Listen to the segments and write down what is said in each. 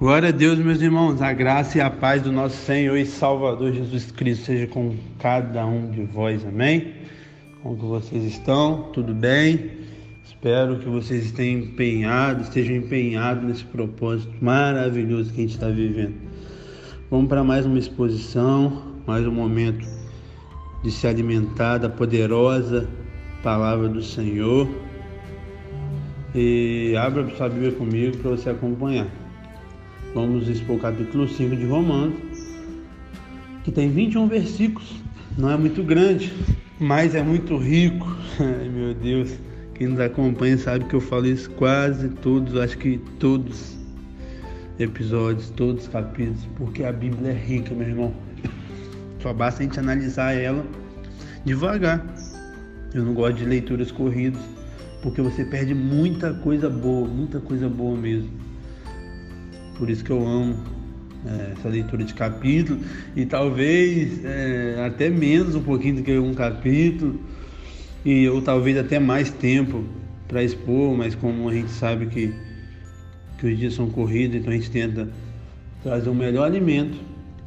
Glória a Deus, meus irmãos, a graça e a paz do nosso Senhor e Salvador Jesus Cristo seja com cada um de vós, amém? Como que vocês estão? Tudo bem? Espero que vocês estejam empenhados, estejam empenhados nesse propósito maravilhoso que a gente está vivendo. Vamos para mais uma exposição, mais um momento de se alimentar da poderosa palavra do Senhor. E abra sua Bíblia comigo para você acompanhar. Vamos expor o capítulo 5 de Romanos, que tem 21 versículos. Não é muito grande, mas é muito rico. Ai meu Deus, quem nos acompanha sabe que eu falo isso quase todos, acho que todos episódios, todos os capítulos, porque a Bíblia é rica, meu irmão. Só basta a gente analisar ela devagar. Eu não gosto de leituras corridas, porque você perde muita coisa boa, muita coisa boa mesmo. Por isso que eu amo é, essa leitura de capítulo e talvez é, até menos um pouquinho do que um capítulo e ou talvez até mais tempo para expor, mas como a gente sabe que, que os dias são corridos, então a gente tenta trazer o melhor alimento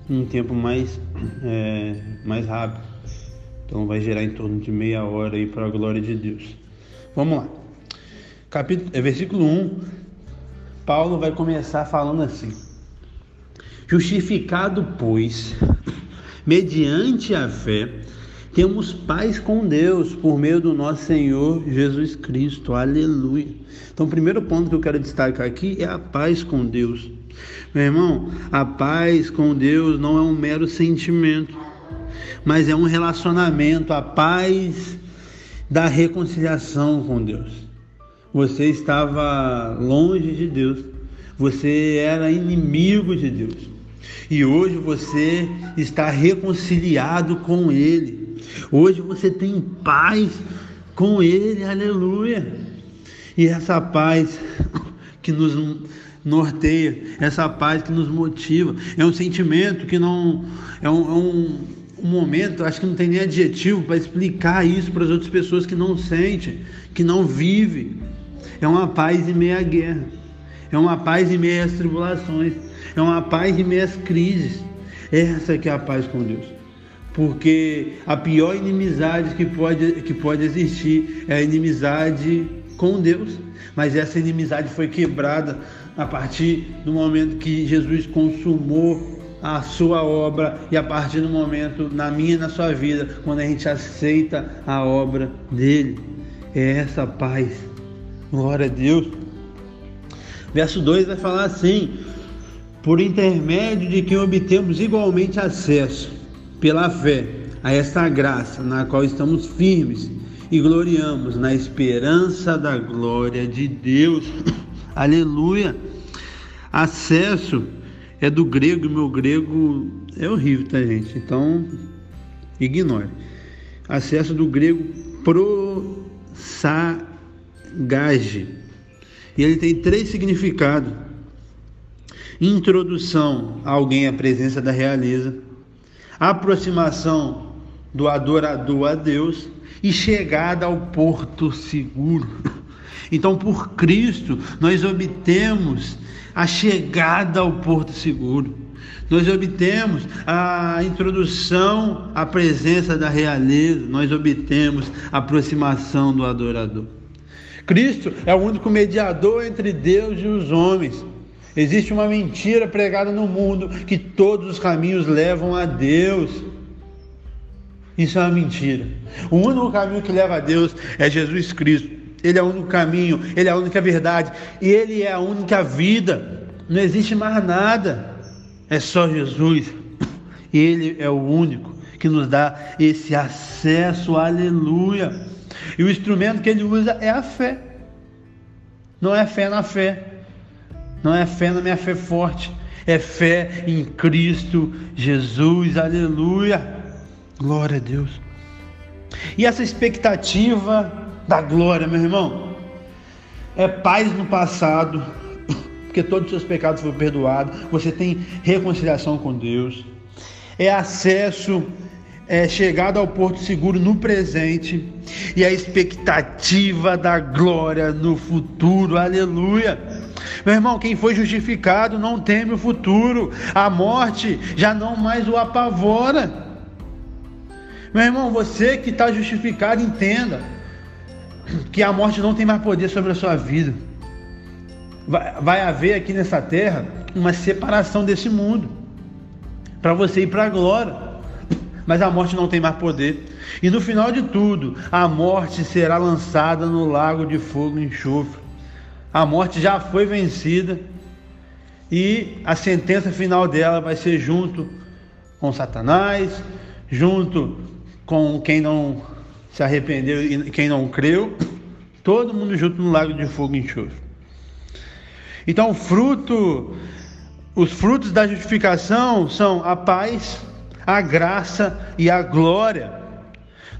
em um tempo mais, é, mais rápido. Então vai gerar em torno de meia hora aí para a glória de Deus. Vamos lá. Capítulo, é versículo 1 Paulo vai começar falando assim: Justificado, pois, mediante a fé, temos paz com Deus por meio do nosso Senhor Jesus Cristo. Aleluia. Então, o primeiro ponto que eu quero destacar aqui é a paz com Deus. Meu irmão, a paz com Deus não é um mero sentimento, mas é um relacionamento, a paz da reconciliação com Deus. Você estava longe de Deus. Você era inimigo de Deus. E hoje você está reconciliado com Ele. Hoje você tem paz com Ele. Aleluia. E essa paz que nos norteia, essa paz que nos motiva, é um sentimento que não. É um, é um, um momento, acho que não tem nem adjetivo para explicar isso para as outras pessoas que não sentem, que não vivem. É uma paz em meio à guerra. É uma paz em meio às tribulações. É uma paz em meio às crises. Essa que é a paz com Deus. Porque a pior inimizade que pode, que pode existir é a inimizade com Deus. Mas essa inimizade foi quebrada a partir do momento que Jesus consumou a sua obra e a partir do momento na minha e na sua vida, quando a gente aceita a obra dele. É essa paz Glória a Deus. Verso 2 vai falar assim: por intermédio de quem obtemos igualmente acesso, pela fé, a esta graça na qual estamos firmes e gloriamos na esperança da glória de Deus. Aleluia. Acesso é do grego, meu grego é horrível, tá, gente? Então, ignore. Acesso do grego prosa gage. E ele tem três significados: introdução a alguém à presença da realeza, aproximação do adorador a Deus e chegada ao porto seguro. Então, por Cristo, nós obtemos a chegada ao porto seguro. Nós obtemos a introdução à presença da realeza, nós obtemos a aproximação do adorador. Cristo é o único mediador entre Deus e os homens. Existe uma mentira pregada no mundo que todos os caminhos levam a Deus. Isso é uma mentira. O único caminho que leva a Deus é Jesus Cristo. Ele é o único caminho, ele é a única verdade, ele é a única vida. Não existe mais nada. É só Jesus. Ele é o único que nos dá esse acesso. Aleluia. E o instrumento que ele usa é a fé. Não é fé na fé. Não é fé na minha fé forte. É fé em Cristo Jesus. Aleluia. Glória a Deus. E essa expectativa da glória, meu irmão, é paz no passado, porque todos os seus pecados foram perdoados. Você tem reconciliação com Deus. É acesso é, chegado ao porto seguro no presente e a expectativa da glória no futuro. Aleluia! Meu irmão, quem foi justificado não teme o futuro, a morte já não mais o apavora. Meu irmão, você que está justificado, entenda que a morte não tem mais poder sobre a sua vida. Vai, vai haver aqui nessa terra uma separação desse mundo para você ir para a glória. Mas a morte não tem mais poder. E no final de tudo, a morte será lançada no lago de fogo e enxofre. A morte já foi vencida e a sentença final dela vai ser junto com Satanás, junto com quem não se arrependeu e quem não creu, todo mundo junto no lago de fogo e enxofre. Então, fruto, os frutos da justificação são a paz, a graça e a glória.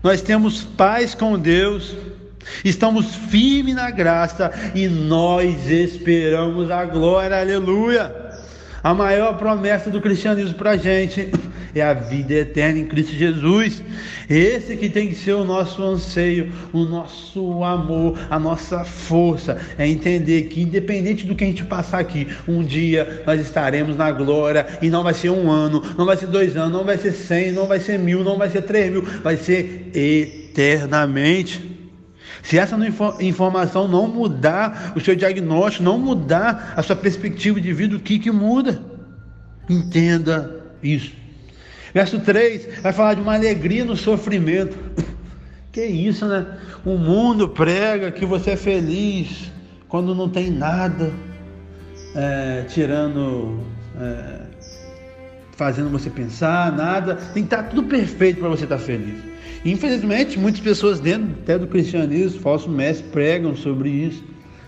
Nós temos paz com Deus, Estamos firmes na graça e nós esperamos a glória, aleluia. A maior promessa do cristianismo para a gente é a vida eterna em Cristo Jesus. Esse que tem que ser o nosso anseio, o nosso amor, a nossa força. É entender que, independente do que a gente passar aqui, um dia nós estaremos na glória e não vai ser um ano, não vai ser dois anos, não vai ser cem, não vai ser mil, não vai ser três mil, vai ser eternamente. Se essa informação não mudar o seu diagnóstico, não mudar a sua perspectiva de vida, o que, que muda? Entenda isso. Verso 3 vai falar de uma alegria no sofrimento. Que isso, né? O mundo prega que você é feliz quando não tem nada, é, tirando, é, fazendo você pensar, nada. Tem que estar tudo perfeito para você estar feliz. Infelizmente, muitas pessoas dentro até do cristianismo, falsos mestres, pregam sobre isso,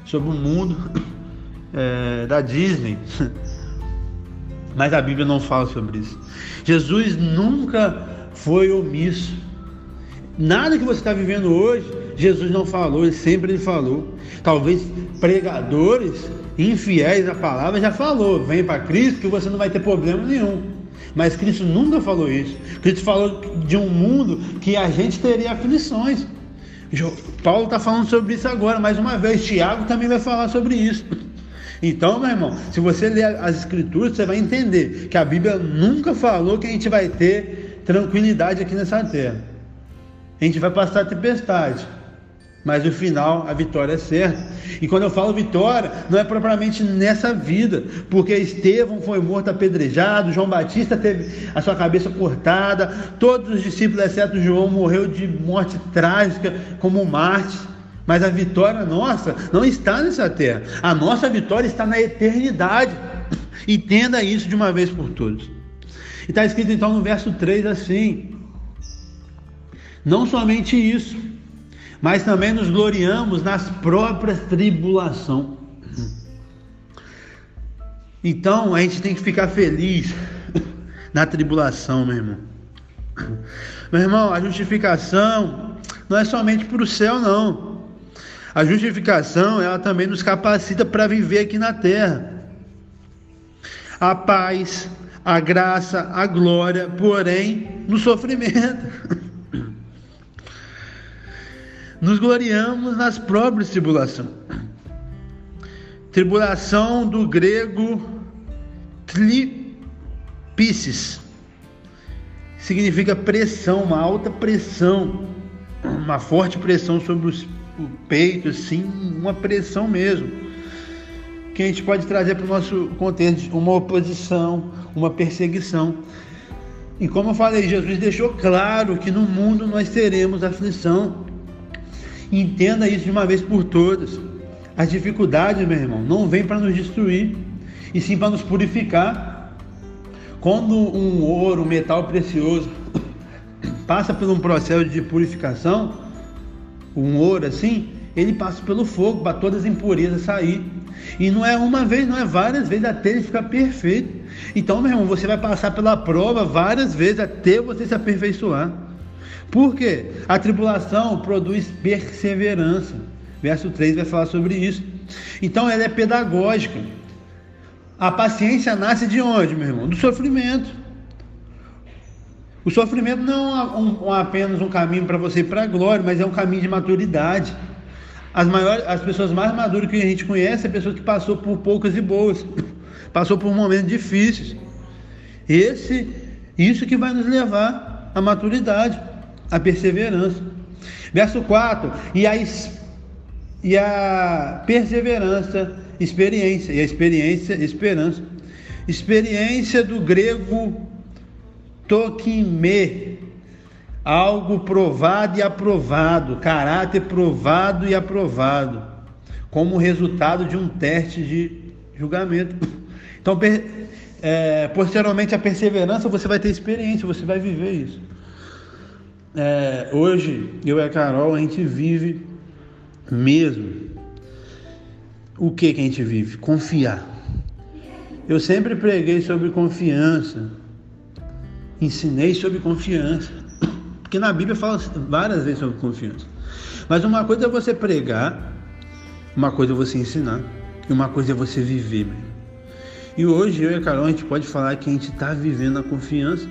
sobre o mundo é, da Disney. Mas a Bíblia não fala sobre isso. Jesus nunca foi omisso. Nada que você está vivendo hoje, Jesus não falou, ele sempre falou. Talvez pregadores infiéis à palavra já falou, vem para Cristo que você não vai ter problema nenhum. Mas Cristo nunca falou isso. Cristo falou de um mundo que a gente teria aflições. Paulo está falando sobre isso agora, mais uma vez. Tiago também vai falar sobre isso. Então, meu irmão, se você ler as Escrituras, você vai entender que a Bíblia nunca falou que a gente vai ter tranquilidade aqui nessa terra. A gente vai passar tempestade mas no final a vitória é certa. E quando eu falo vitória, não é propriamente nessa vida, porque Estevão foi morto apedrejado, João Batista teve a sua cabeça cortada, todos os discípulos, exceto João, morreu de morte trágica como Marte. Mas a vitória nossa não está nessa terra. A nossa vitória está na eternidade. Entenda isso de uma vez por todas. E está escrito então no verso 3 assim: Não somente isso, mas também nos gloriamos nas próprias tribulações. Então a gente tem que ficar feliz na tribulação, meu irmão. Meu irmão, a justificação não é somente para o céu, não. A justificação, ela também nos capacita para viver aqui na terra. A paz, a graça, a glória, porém, no sofrimento. nos gloriamos nas próprias tribulações. Tribulação do grego tlipissis significa pressão, uma alta pressão, uma forte pressão sobre os, o peito, assim, uma pressão mesmo. Que a gente pode trazer para o nosso contexto uma oposição, uma perseguição. E como eu falei, Jesus deixou claro que no mundo nós teremos aflição. Entenda isso de uma vez por todas. As dificuldades, meu irmão, não vêm para nos destruir, e sim para nos purificar. Quando um ouro, um metal precioso, passa por um processo de purificação, um ouro assim, ele passa pelo fogo para todas as impurezas sair. E não é uma vez, não é várias vezes até ele ficar perfeito. Então, meu irmão, você vai passar pela prova várias vezes até você se aperfeiçoar. Por quê? A tribulação produz perseverança. Verso 3 vai falar sobre isso. Então ela é pedagógica. A paciência nasce de onde, meu irmão? Do sofrimento. O sofrimento não é um, um, apenas um caminho para você ir para a glória, mas é um caminho de maturidade. As, maiores, as pessoas mais maduras que a gente conhece são pessoas que passou por poucas e boas, passou por momentos difíceis. Esse, isso que vai nos levar à maturidade, à perseverança. Verso 4: e a, e a perseverança, experiência, e a experiência, esperança. Experiência do grego tokime, algo provado e aprovado, caráter provado e aprovado, como resultado de um teste de julgamento. Então, é, posteriormente a perseverança, você vai ter experiência, você vai viver isso. É, hoje, eu e a Carol, a gente vive mesmo. O que, que a gente vive? Confiar. Eu sempre preguei sobre confiança, ensinei sobre confiança, porque na Bíblia fala várias vezes sobre confiança. Mas uma coisa é você pregar, uma coisa é você ensinar, e uma coisa é você viver. E hoje eu e a Carol a gente pode falar que a gente está vivendo a confiança,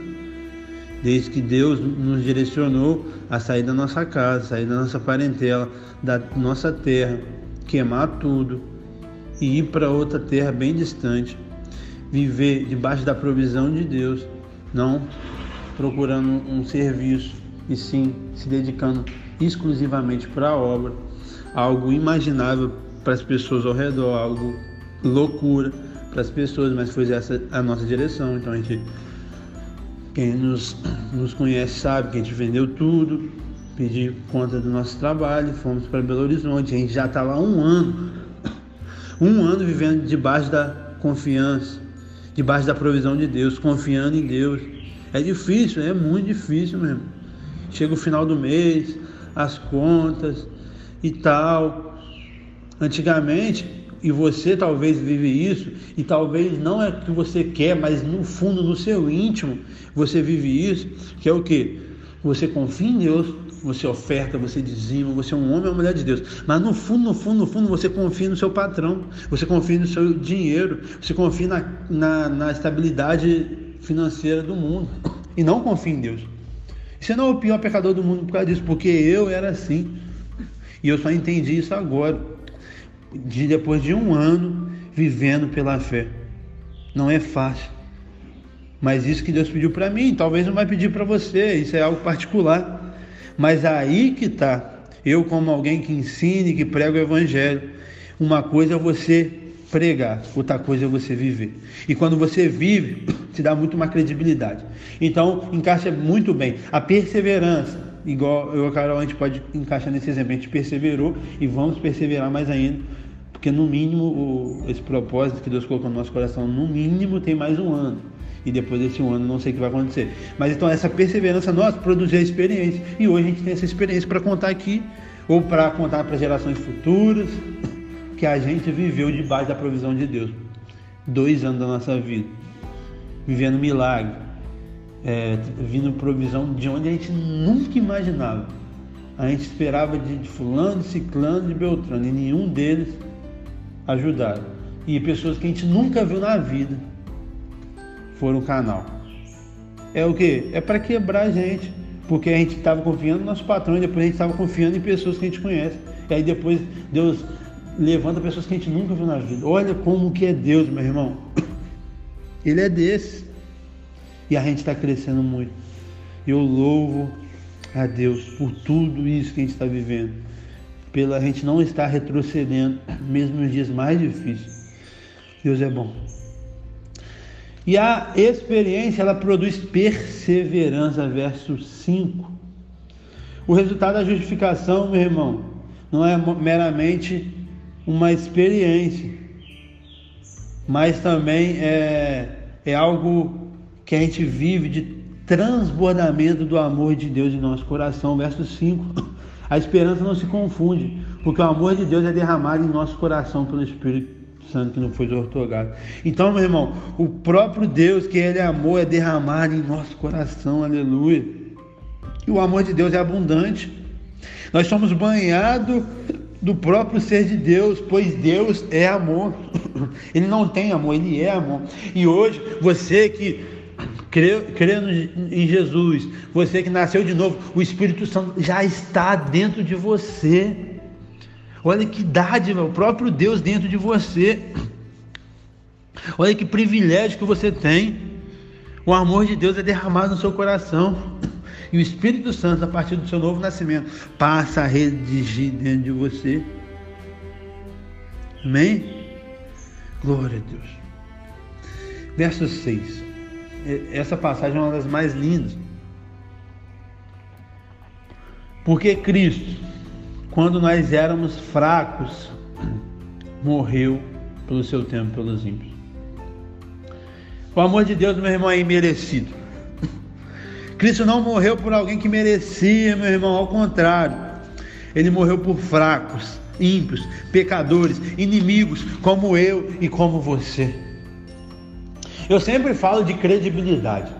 desde que Deus nos direcionou a sair da nossa casa, sair da nossa parentela, da nossa terra, queimar tudo e ir para outra terra bem distante viver debaixo da provisão de Deus, não procurando um serviço, e sim se dedicando exclusivamente para a obra, algo imaginável para as pessoas ao redor, algo loucura para as pessoas, mas foi essa a nossa direção. Então a gente, quem nos, nos conhece sabe que a gente vendeu tudo, pediu conta do nosso trabalho, fomos para Belo Horizonte, a gente já estava há um ano, um ano vivendo debaixo da confiança, debaixo da provisão de Deus, confiando em Deus. É difícil, é muito difícil mesmo. Chega o final do mês, as contas e tal. Antigamente, e você talvez vive isso, e talvez não é o que você quer, mas no fundo, no seu íntimo, você vive isso, que é o que? Você confia em Deus, você oferta, você dizima, você é um homem ou uma mulher de Deus. Mas no fundo, no fundo, no fundo, você confia no seu patrão, você confia no seu dinheiro, você confia na, na, na estabilidade financeira do mundo. E não confia em Deus. Você não é o pior pecador do mundo por causa disso, porque eu era assim. E eu só entendi isso agora, de depois de um ano vivendo pela fé. Não é fácil. Mas isso que Deus pediu para mim, talvez não vai pedir para você, isso é algo particular. Mas aí que está. Eu, como alguém que ensine, que prega o Evangelho, uma coisa é você pregar, outra coisa é você viver. E quando você vive, te dá muito mais credibilidade. Então, encaixa muito bem. A perseverança, igual eu e a Carol, a gente pode encaixar nesse exemplo. A gente perseverou e vamos perseverar mais ainda, porque no mínimo, o, esse propósito que Deus colocou no nosso coração, no mínimo tem mais um ano e depois desse um ano não sei o que vai acontecer. Mas então essa perseverança nossa produziu a experiência e hoje a gente tem essa experiência para contar aqui ou para contar para gerações futuras que a gente viveu debaixo da provisão de Deus. Dois anos da nossa vida, vivendo milagre, é, vindo provisão de onde a gente nunca imaginava. A gente esperava de, de fulano, de ciclano, de beltrano, e nenhum deles ajudaram. E pessoas que a gente nunca viu na vida for um canal. É o que? É para quebrar a gente. Porque a gente estava confiando no nosso patrão e depois a gente estava confiando em pessoas que a gente conhece. E aí depois Deus levanta pessoas que a gente nunca viu na vida. Olha como que é Deus, meu irmão. Ele é desse. E a gente está crescendo muito. Eu louvo a Deus por tudo isso que a gente está vivendo. Pela gente não estar retrocedendo, mesmo nos dias mais difíceis. Deus é bom. E a experiência ela produz perseverança, verso 5. O resultado da justificação, meu irmão, não é meramente uma experiência, mas também é, é algo que a gente vive de transbordamento do amor de Deus em nosso coração. Verso 5. A esperança não se confunde, porque o amor de Deus é derramado em nosso coração pelo Espírito Santo que não foi otorgado. Então, meu irmão, o próprio Deus, que Ele é amor, é derramado em nosso coração, aleluia. E o amor de Deus é abundante. Nós somos banhados do próprio ser de Deus, pois Deus é amor. Ele não tem amor, Ele é amor. E hoje, você que crê em Jesus, você que nasceu de novo, o Espírito Santo já está dentro de você. Olha que dádiva, o próprio Deus dentro de você. Olha que privilégio que você tem. O amor de Deus é derramado no seu coração. E o Espírito Santo, a partir do seu novo nascimento, passa a redigir dentro de você. Amém? Glória a Deus. Verso 6. Essa passagem é uma das mais lindas. Porque Cristo, quando nós éramos fracos, morreu pelo seu tempo pelos ímpios. O amor de Deus, meu irmão, é imerecido. Cristo não morreu por alguém que merecia, meu irmão, ao contrário. Ele morreu por fracos, ímpios, pecadores, inimigos, como eu e como você. Eu sempre falo de credibilidade.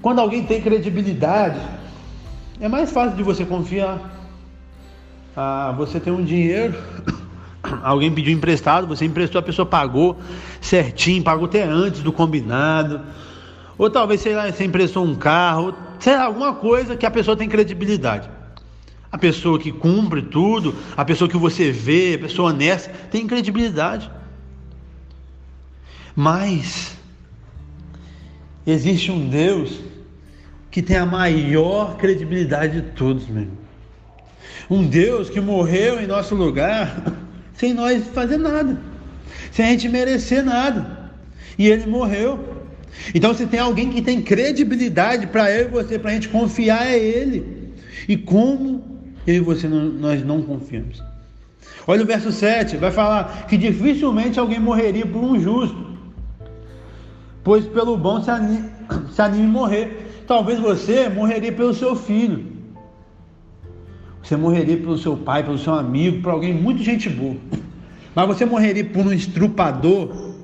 Quando alguém tem credibilidade, é mais fácil de você confiar. Ah, você tem um dinheiro, alguém pediu emprestado, você emprestou, a pessoa pagou certinho, pagou até antes do combinado. Ou talvez, sei lá, você emprestou um carro, sei lá, alguma coisa que a pessoa tem credibilidade. A pessoa que cumpre tudo, a pessoa que você vê, a pessoa honesta, tem credibilidade. Mas existe um Deus que tem a maior credibilidade de todos, meu irmão. Um Deus que morreu em nosso lugar sem nós fazer nada, sem a gente merecer nada. E ele morreu. Então, se tem alguém que tem credibilidade para eu e você, para a gente confiar, é ele. E como eu e você não, nós não confiamos. Olha o verso 7, vai falar que dificilmente alguém morreria por um justo, pois pelo bom se anime, se anime morrer. Talvez você morreria pelo seu filho, você morreria pelo seu pai, pelo seu amigo, por alguém muito gente boa. Mas você morreria por um estrupador,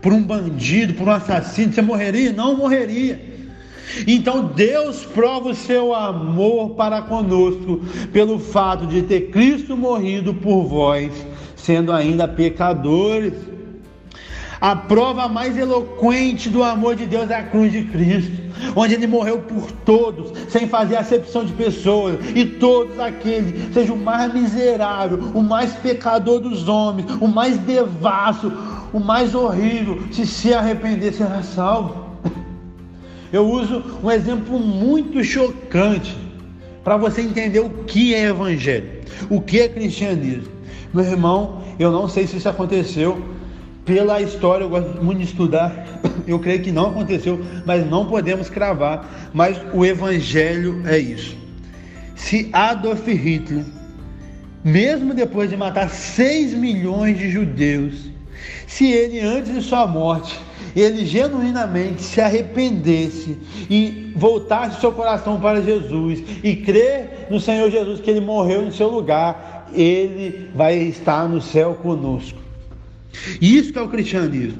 por um bandido, por um assassino, você morreria? Não morreria. Então Deus prova o seu amor para conosco pelo fato de ter Cristo morrido por vós, sendo ainda pecadores. A prova mais eloquente do amor de Deus é a cruz de Cristo, onde ele morreu por todos, sem fazer acepção de pessoas, e todos aqueles, seja o mais miserável, o mais pecador dos homens, o mais devasso, o mais horrível, se se arrepender será salvo. Eu uso um exemplo muito chocante para você entender o que é evangelho, o que é cristianismo. Meu irmão, eu não sei se isso aconteceu pela história, eu gosto muito de estudar. Eu creio que não aconteceu, mas não podemos cravar. Mas o evangelho é isso. Se Adolf Hitler, mesmo depois de matar 6 milhões de judeus, se ele antes de sua morte ele genuinamente se arrependesse e voltasse seu coração para Jesus e crer no Senhor Jesus que ele morreu no seu lugar, ele vai estar no céu conosco. Isso que é o cristianismo.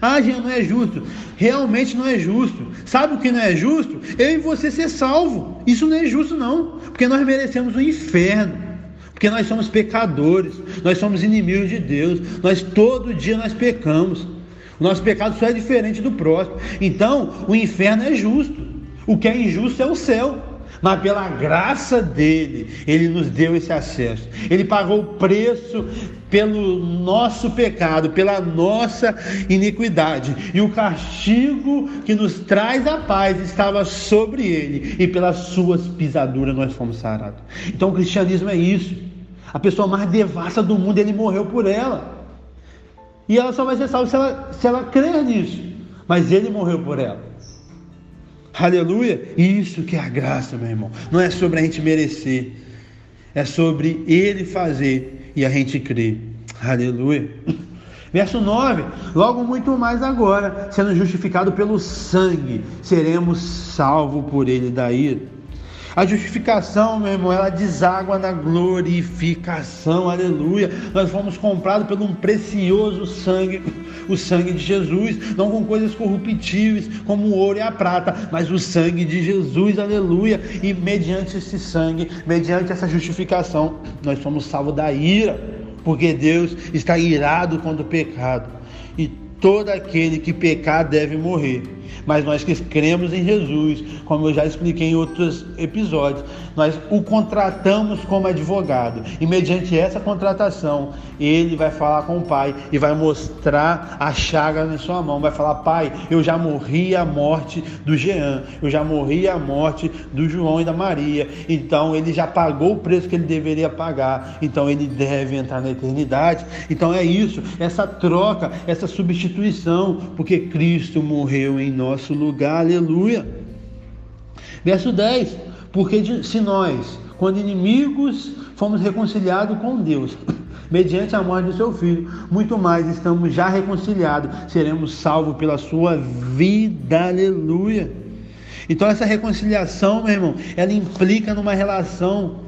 Ah, gente, não é justo. Realmente não é justo. Sabe o que não é justo? Eu e você ser salvo. Isso não é justo, não. Porque nós merecemos o inferno. Porque nós somos pecadores. Nós somos inimigos de Deus. Nós todo dia nós pecamos. O nosso pecado só é diferente do próximo. Então, o inferno é justo. O que é injusto é o céu. Mas pela graça dele, ele nos deu esse acesso. Ele pagou o preço pelo nosso pecado, pela nossa iniquidade. E o castigo que nos traz a paz estava sobre ele, e pelas suas pisaduras nós fomos sarados. Então o cristianismo é isso. A pessoa mais devassa do mundo, ele morreu por ela. E ela só vai ser salva se ela, se ela crer nisso. Mas ele morreu por ela. Aleluia! Isso que é a graça, meu irmão. Não é sobre a gente merecer. É sobre ele fazer e a gente crer. Aleluia! Verso 9: Logo muito mais agora, sendo justificado pelo sangue, seremos salvos por ele da ira. A justificação, meu irmão, ela deságua na glorificação, aleluia. Nós fomos comprados por um precioso sangue, o sangue de Jesus, não com coisas corruptíveis como o ouro e a prata, mas o sangue de Jesus, aleluia. E mediante esse sangue, mediante essa justificação, nós somos salvos da ira, porque Deus está irado contra o pecado. E todo aquele que pecar deve morrer. Mas nós que cremos em Jesus, como eu já expliquei em outros episódios, nós o contratamos como advogado. E mediante essa contratação, ele vai falar com o Pai e vai mostrar a chaga na sua mão. Vai falar: Pai, eu já morri a morte do Jean, eu já morri a morte do João e da Maria. Então ele já pagou o preço que ele deveria pagar. Então ele deve entrar na eternidade. Então é isso, essa troca, essa substituição, porque Cristo morreu em nosso lugar. Aleluia. Verso 10: Porque se nós, quando inimigos, fomos reconciliados com Deus mediante a morte do seu filho, muito mais estamos já reconciliados, seremos salvos pela sua vida. Aleluia. Então essa reconciliação, meu irmão, ela implica numa relação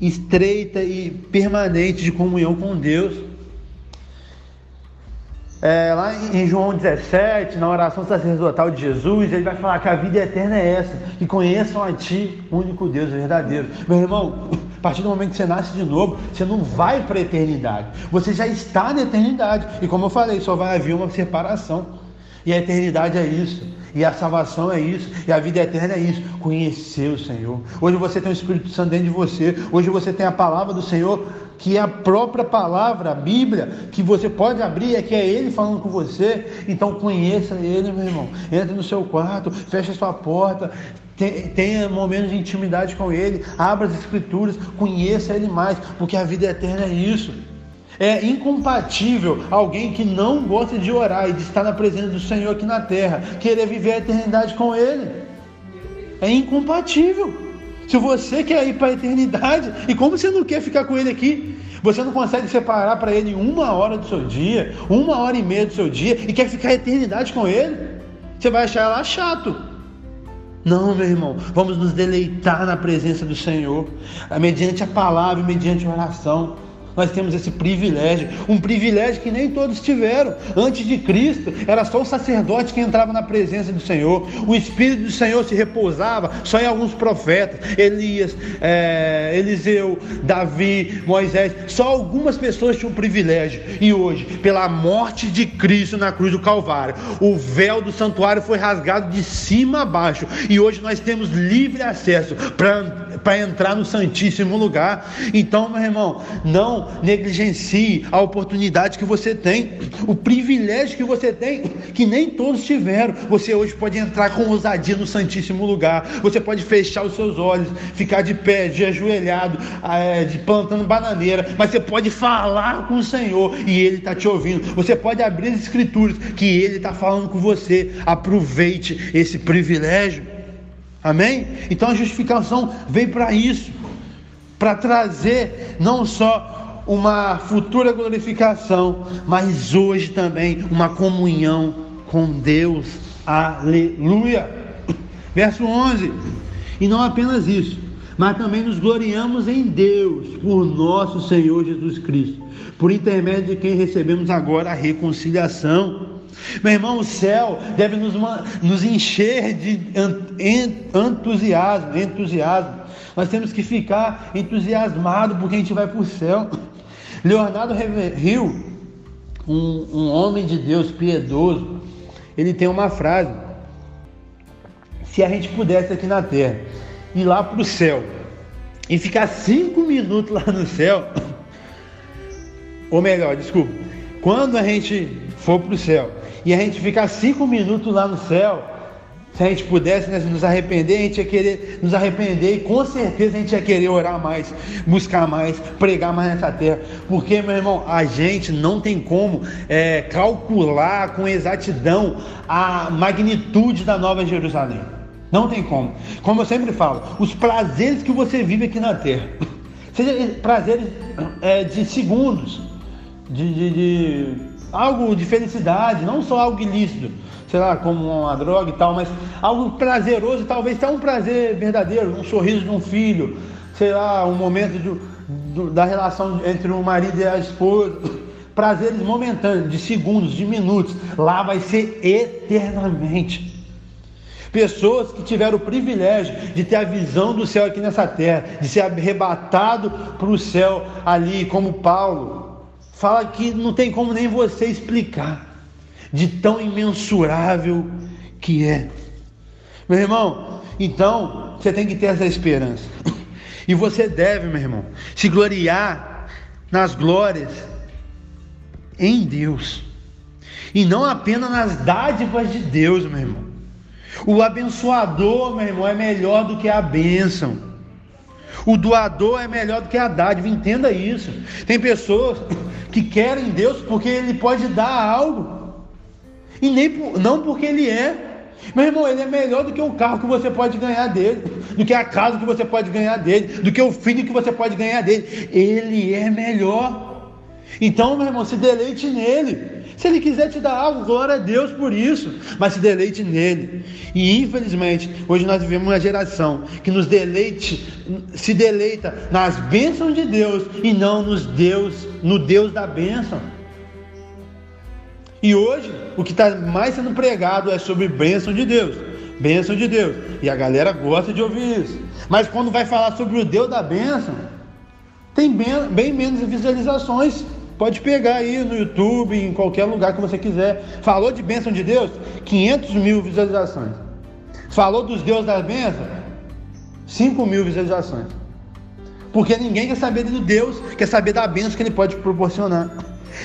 estreita e permanente de comunhão com Deus. É, lá em João 17, na oração sacerdotal de Jesus, ele vai falar que a vida eterna é essa, que conheçam a Ti, único Deus verdadeiro. Meu irmão, a partir do momento que você nasce de novo, você não vai para a eternidade, você já está na eternidade. E como eu falei, só vai haver uma separação. E a eternidade é isso. E a salvação é isso, e a vida eterna é isso, conhecer o Senhor. Hoje você tem o Espírito Santo dentro de você, hoje você tem a palavra do Senhor, que é a própria palavra, a Bíblia, que você pode abrir, é que é Ele falando com você. Então conheça Ele, meu irmão. Entre no seu quarto, feche a sua porta, tenha momentos de intimidade com Ele, abra as Escrituras, conheça Ele mais, porque a vida eterna é isso. É incompatível alguém que não gosta de orar e de estar na presença do Senhor aqui na terra, querer viver a eternidade com Ele. É incompatível. Se você quer ir para a eternidade, e como você não quer ficar com Ele aqui, você não consegue separar para Ele uma hora do seu dia, uma hora e meia do seu dia, e quer ficar a eternidade com Ele, você vai achar ela chato. Não, meu irmão, vamos nos deleitar na presença do Senhor, mediante a palavra, mediante a oração. Nós temos esse privilégio, um privilégio que nem todos tiveram. Antes de Cristo, era só o sacerdote que entrava na presença do Senhor. O Espírito do Senhor se repousava só em alguns profetas: Elias, é, Eliseu, Davi, Moisés. Só algumas pessoas tinham privilégio. E hoje, pela morte de Cristo na cruz do Calvário, o véu do santuário foi rasgado de cima a baixo. E hoje nós temos livre acesso para entrar no Santíssimo lugar. Então, meu irmão, não negligencie a oportunidade que você tem, o privilégio que você tem, que nem todos tiveram. Você hoje pode entrar com ousadia no Santíssimo Lugar, você pode fechar os seus olhos, ficar de pé, de ajoelhado, é, de plantando bananeira, mas você pode falar com o Senhor e Ele está te ouvindo. Você pode abrir as Escrituras que Ele está falando com você. Aproveite esse privilégio. Amém? Então a justificação veio para isso para trazer não só uma futura glorificação, mas hoje também uma comunhão com Deus. Aleluia. Verso 11. E não apenas isso, mas também nos gloriamos em Deus, por nosso Senhor Jesus Cristo, por intermédio de quem recebemos agora a reconciliação. Meu irmão, o céu deve nos, nos encher de entusiasmo, entusiasmo. Nós temos que ficar entusiasmados porque a gente vai para o céu. Leonardo Rio, um, um homem de Deus piedoso, ele tem uma frase: se a gente pudesse aqui na terra ir lá para o céu e ficar cinco minutos lá no céu, ou melhor, desculpa, quando a gente for para o céu e a gente ficar cinco minutos lá no céu, se a gente pudesse né, nos arrepender, a gente ia querer nos arrepender e com certeza a gente ia querer orar mais, buscar mais, pregar mais nessa terra. Porque, meu irmão, a gente não tem como é, calcular com exatidão a magnitude da Nova Jerusalém. Não tem como. Como eu sempre falo, os prazeres que você vive aqui na terra, seja prazeres é, de segundos, de, de, de algo de felicidade, não só algo ilícito sei lá, como uma droga e tal, mas algo prazeroso, talvez até um prazer verdadeiro, um sorriso de um filho, sei lá, um momento de, da relação entre o marido e a esposa, prazeres momentâneos, de segundos, de minutos, lá vai ser eternamente. Pessoas que tiveram o privilégio de ter a visão do céu aqui nessa terra, de ser arrebatado para o céu ali, como Paulo, fala que não tem como nem você explicar de tão imensurável que é. Meu irmão, então você tem que ter essa esperança. E você deve, meu irmão, se gloriar nas glórias em Deus. E não apenas nas dádivas de Deus, meu irmão. O abençoador, meu irmão, é melhor do que a bênção. O doador é melhor do que a dádiva, entenda isso. Tem pessoas que querem Deus porque Ele pode dar algo, e nem não porque Ele é. Meu irmão, Ele é melhor do que o carro que você pode ganhar dele, do que a casa que você pode ganhar dele, do que o filho que você pode ganhar dele. Ele é melhor. Então, meu irmão, se deleite nele. Se ele quiser te dar algo, glória a Deus por isso, mas se deleite nele. E infelizmente, hoje nós vivemos uma geração que nos deleite, se deleita nas bênçãos de Deus e não nos Deus, no Deus da bênção. E hoje, o que está mais sendo pregado é sobre bênção de Deus. Bênção de Deus. E a galera gosta de ouvir isso. Mas quando vai falar sobre o Deus da bênção, tem bem, bem menos visualizações. Pode pegar aí no YouTube, em qualquer lugar que você quiser. Falou de bênção de Deus? 500 mil visualizações. Falou dos deuses da bênção? 5 mil visualizações. Porque ninguém quer saber do Deus, quer saber da bênção que ele pode proporcionar.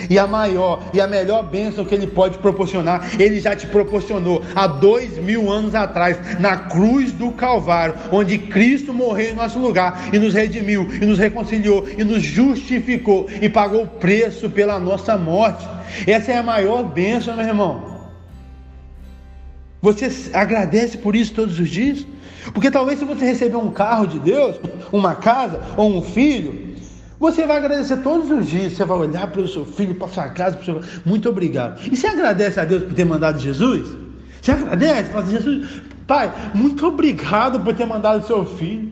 E a maior e a melhor bênção que Ele pode proporcionar, Ele já te proporcionou há dois mil anos atrás, na cruz do Calvário, onde Cristo morreu em nosso lugar e nos redimiu, e nos reconciliou, e nos justificou, e pagou o preço pela nossa morte. Essa é a maior bênção, meu irmão. Você agradece por isso todos os dias? Porque talvez se você receber um carro de Deus, uma casa ou um filho, você vai agradecer todos os dias. Você vai olhar para o seu filho, para a sua casa, para o seu... Muito obrigado. E você agradece a Deus por ter mandado Jesus? Você agradece? Fala assim, Jesus, Pai, muito obrigado por ter mandado seu filho.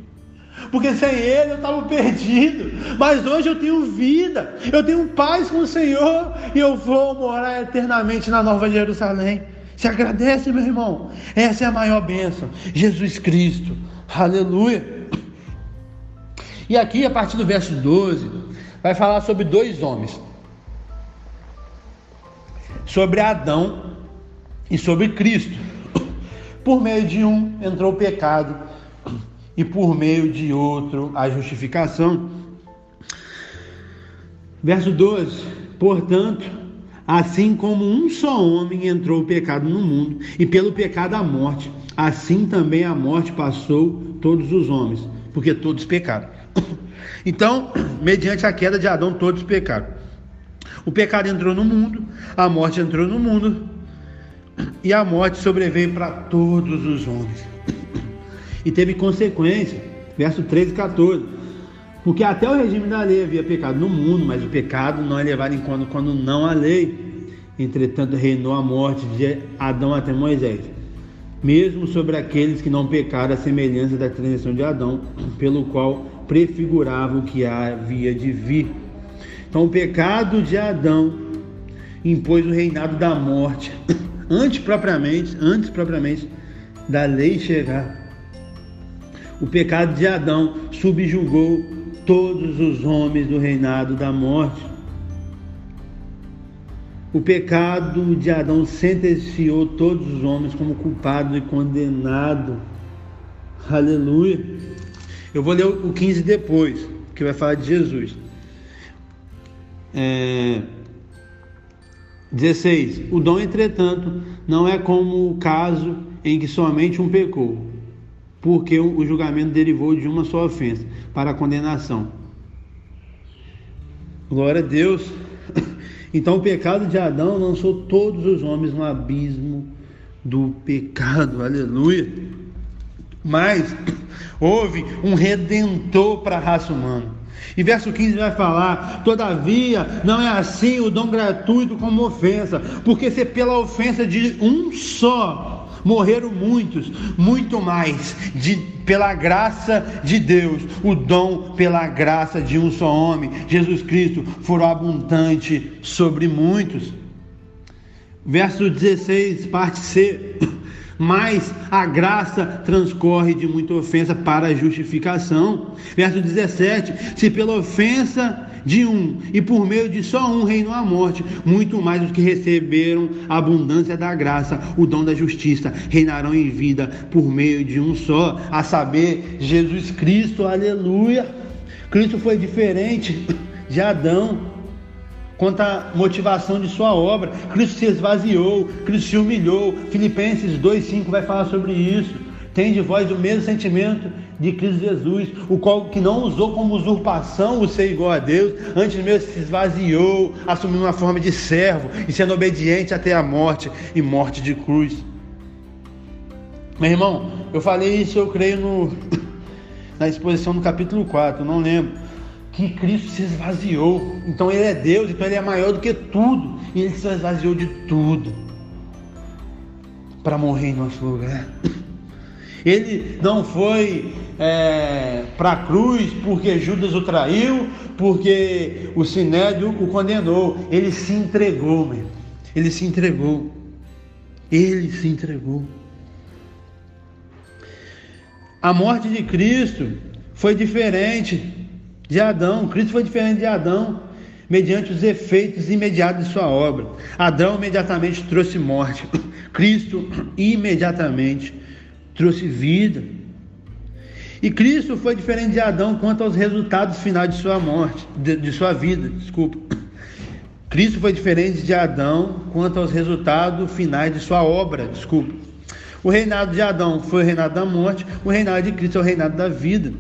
Porque sem ele eu estava perdido. Mas hoje eu tenho vida. Eu tenho paz com o Senhor. E eu vou morar eternamente na Nova Jerusalém. Você agradece, meu irmão? Essa é a maior bênção. Jesus Cristo. Aleluia. E aqui, a partir do verso 12, vai falar sobre dois homens: sobre Adão e sobre Cristo. Por meio de um entrou o pecado, e por meio de outro a justificação. Verso 12: Portanto, assim como um só homem entrou o pecado no mundo, e pelo pecado a morte, assim também a morte passou todos os homens, porque todos pecaram. Então, mediante a queda de Adão, todos pecaram. O pecado entrou no mundo, a morte entrou no mundo, e a morte sobreveio para todos os homens. E teve consequência, verso 13 e 14. Porque até o regime da lei havia pecado no mundo, mas o pecado não é levado em conta quando não há lei. Entretanto, reinou a morte de Adão até Moisés mesmo sobre aqueles que não pecaram a semelhança da transição de Adão, pelo qual prefigurava o que havia de vir. Então, o pecado de Adão impôs o reinado da morte, antes propriamente, antes propriamente da lei chegar. O pecado de Adão subjugou todos os homens do reinado da morte. O pecado de Adão sentenciou todos os homens como culpados e condenados. Aleluia. Eu vou ler o 15 depois, que vai falar de Jesus. É... 16. O dom, entretanto, não é como o caso em que somente um pecou, porque o julgamento derivou de uma só ofensa para a condenação. Glória a Deus. Então o pecado de Adão lançou todos os homens no abismo do pecado. Aleluia. Mas houve um redentor para a raça humana. E verso 15 vai falar: Todavia, não é assim o dom gratuito como ofensa, porque se pela ofensa de um só morreram muitos, muito mais de, pela graça de Deus, o dom pela graça de um só homem, Jesus Cristo, foram abundante sobre muitos. Verso 16, parte C mas a graça transcorre de muita ofensa para a justificação. Verso 17: Se pela ofensa de um, e por meio de só um reinou a morte, muito mais os que receberam a abundância da graça, o dom da justiça, reinarão em vida por meio de um só, a saber, Jesus Cristo, aleluia. Cristo foi diferente de Adão quanto à motivação de sua obra. Cristo se esvaziou, Cristo se humilhou. Filipenses 2,5 vai falar sobre isso. Tem de vós o mesmo sentimento de Cristo Jesus, o qual que não usou como usurpação o ser igual a Deus, antes mesmo se esvaziou, assumindo uma forma de servo e sendo obediente até a morte e morte de cruz. Meu irmão, eu falei isso, eu creio no, na exposição do capítulo 4, não lembro que Cristo se esvaziou. Então Ele é Deus, então Ele é maior do que tudo. E Ele se esvaziou de tudo para morrer em nosso lugar. Ele não foi é, para a cruz porque Judas o traiu, porque o Sinédrio o condenou. Ele se entregou, meu. Ele se entregou. Ele se entregou. A morte de Cristo foi diferente de Adão. Cristo foi diferente de Adão, mediante os efeitos imediatos de sua obra. Adão imediatamente trouxe morte, Cristo imediatamente trouxe vida. E Cristo foi diferente de Adão quanto aos resultados finais de sua morte, de, de sua vida, desculpa. Cristo foi diferente de Adão quanto aos resultados finais de sua obra, desculpa. O reinado de Adão foi o reinado da morte, o reinado de Cristo é o reinado da vida.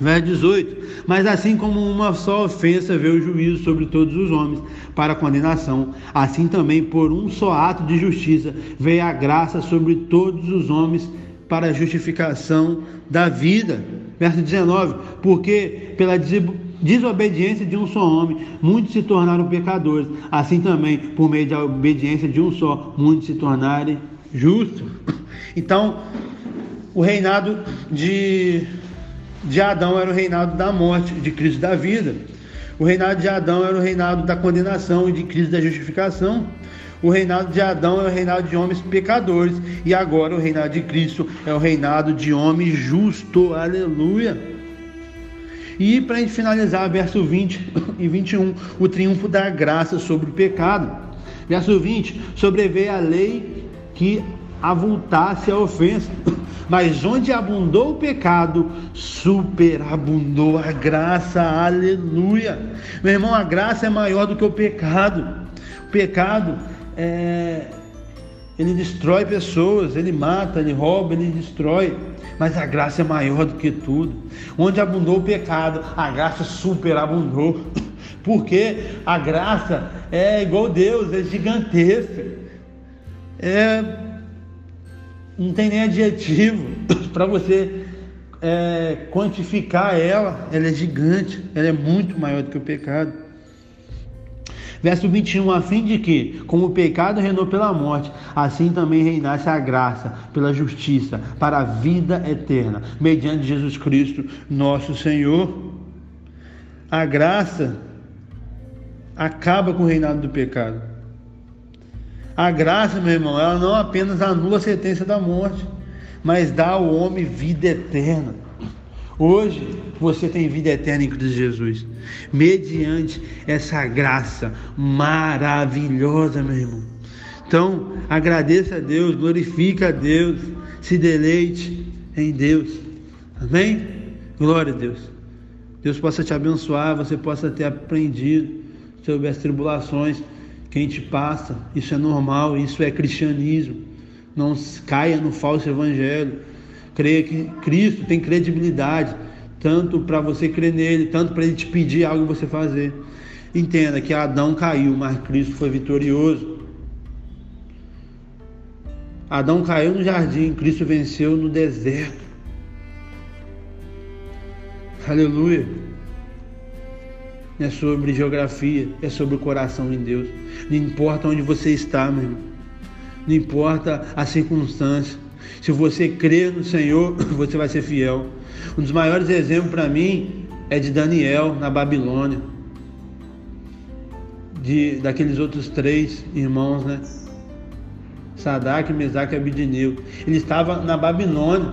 Verso 18: Mas assim como uma só ofensa veio o juízo sobre todos os homens para condenação, assim também por um só ato de justiça veio a graça sobre todos os homens para a justificação da vida. Verso 19: Porque pela desobediência de um só homem, muitos se tornaram pecadores, assim também por meio da obediência de um só, muitos se tornarem justos. Então, o reinado de de Adão era o reinado da morte, de Cristo da vida. O reinado de Adão era o reinado da condenação e de Cristo da justificação. O reinado de Adão é o reinado de homens pecadores. E agora o reinado de Cristo é o reinado de homem justo. Aleluia. E para a gente finalizar, verso 20 e 21, o triunfo da graça sobre o pecado. Verso 20: sobreveio a lei que avultasse a ofensa. Mas onde abundou o pecado, superabundou a graça, aleluia. Meu irmão, a graça é maior do que o pecado. O pecado é, ele destrói pessoas, ele mata, ele rouba, ele destrói. Mas a graça é maior do que tudo. Onde abundou o pecado, a graça superabundou. Porque a graça é igual Deus, é gigantesca. É não tem nem adjetivo para você é, quantificar ela. Ela é gigante, ela é muito maior do que o pecado. Verso 21, a fim de que, como o pecado reinou pela morte, assim também reinasse a graça pela justiça para a vida eterna, mediante Jesus Cristo, nosso Senhor. A graça acaba com o reinado do pecado. A graça, meu irmão, ela não apenas anula a sentença da morte, mas dá ao homem vida eterna. Hoje você tem vida eterna em Cristo Jesus, mediante essa graça maravilhosa, meu irmão. Então, agradeça a Deus, glorifica a Deus, se deleite em Deus. Amém? Glória a Deus. Deus possa te abençoar, você possa ter aprendido sobre as tribulações que a gente passa, isso é normal, isso é cristianismo. Não caia no falso evangelho. Creia que Cristo tem credibilidade, tanto para você crer nele, tanto para ele te pedir algo você fazer. Entenda que Adão caiu, mas Cristo foi vitorioso. Adão caiu no jardim, Cristo venceu no deserto. Aleluia é sobre geografia, é sobre o coração em Deus. Não importa onde você está, meu irmão. Não importa a circunstância. Se você crer no Senhor, você vai ser fiel. Um dos maiores exemplos para mim é de Daniel na Babilônia. De, daqueles outros três irmãos, né? Sadak, Mesaque e Abidineu. Ele estava na Babilônia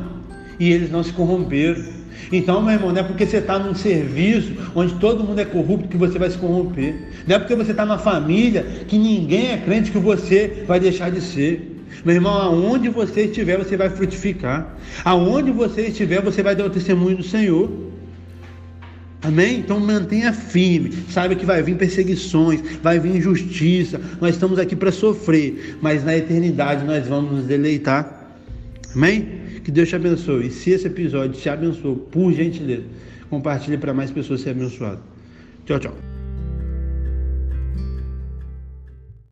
e eles não se corromperam. Então, meu irmão, não é porque você está num serviço onde todo mundo é corrupto que você vai se corromper. Não é porque você está numa família que ninguém é crente que você vai deixar de ser. Meu irmão, aonde você estiver, você vai frutificar. Aonde você estiver, você vai dar o testemunho do Senhor. Amém? Então mantenha firme. Saiba que vai vir perseguições, vai vir injustiça. Nós estamos aqui para sofrer, mas na eternidade nós vamos nos deleitar. Amém? Que Deus te abençoe. E se esse episódio te abençoou, por gentileza, compartilhe para mais pessoas serem abençoadas. Tchau, tchau.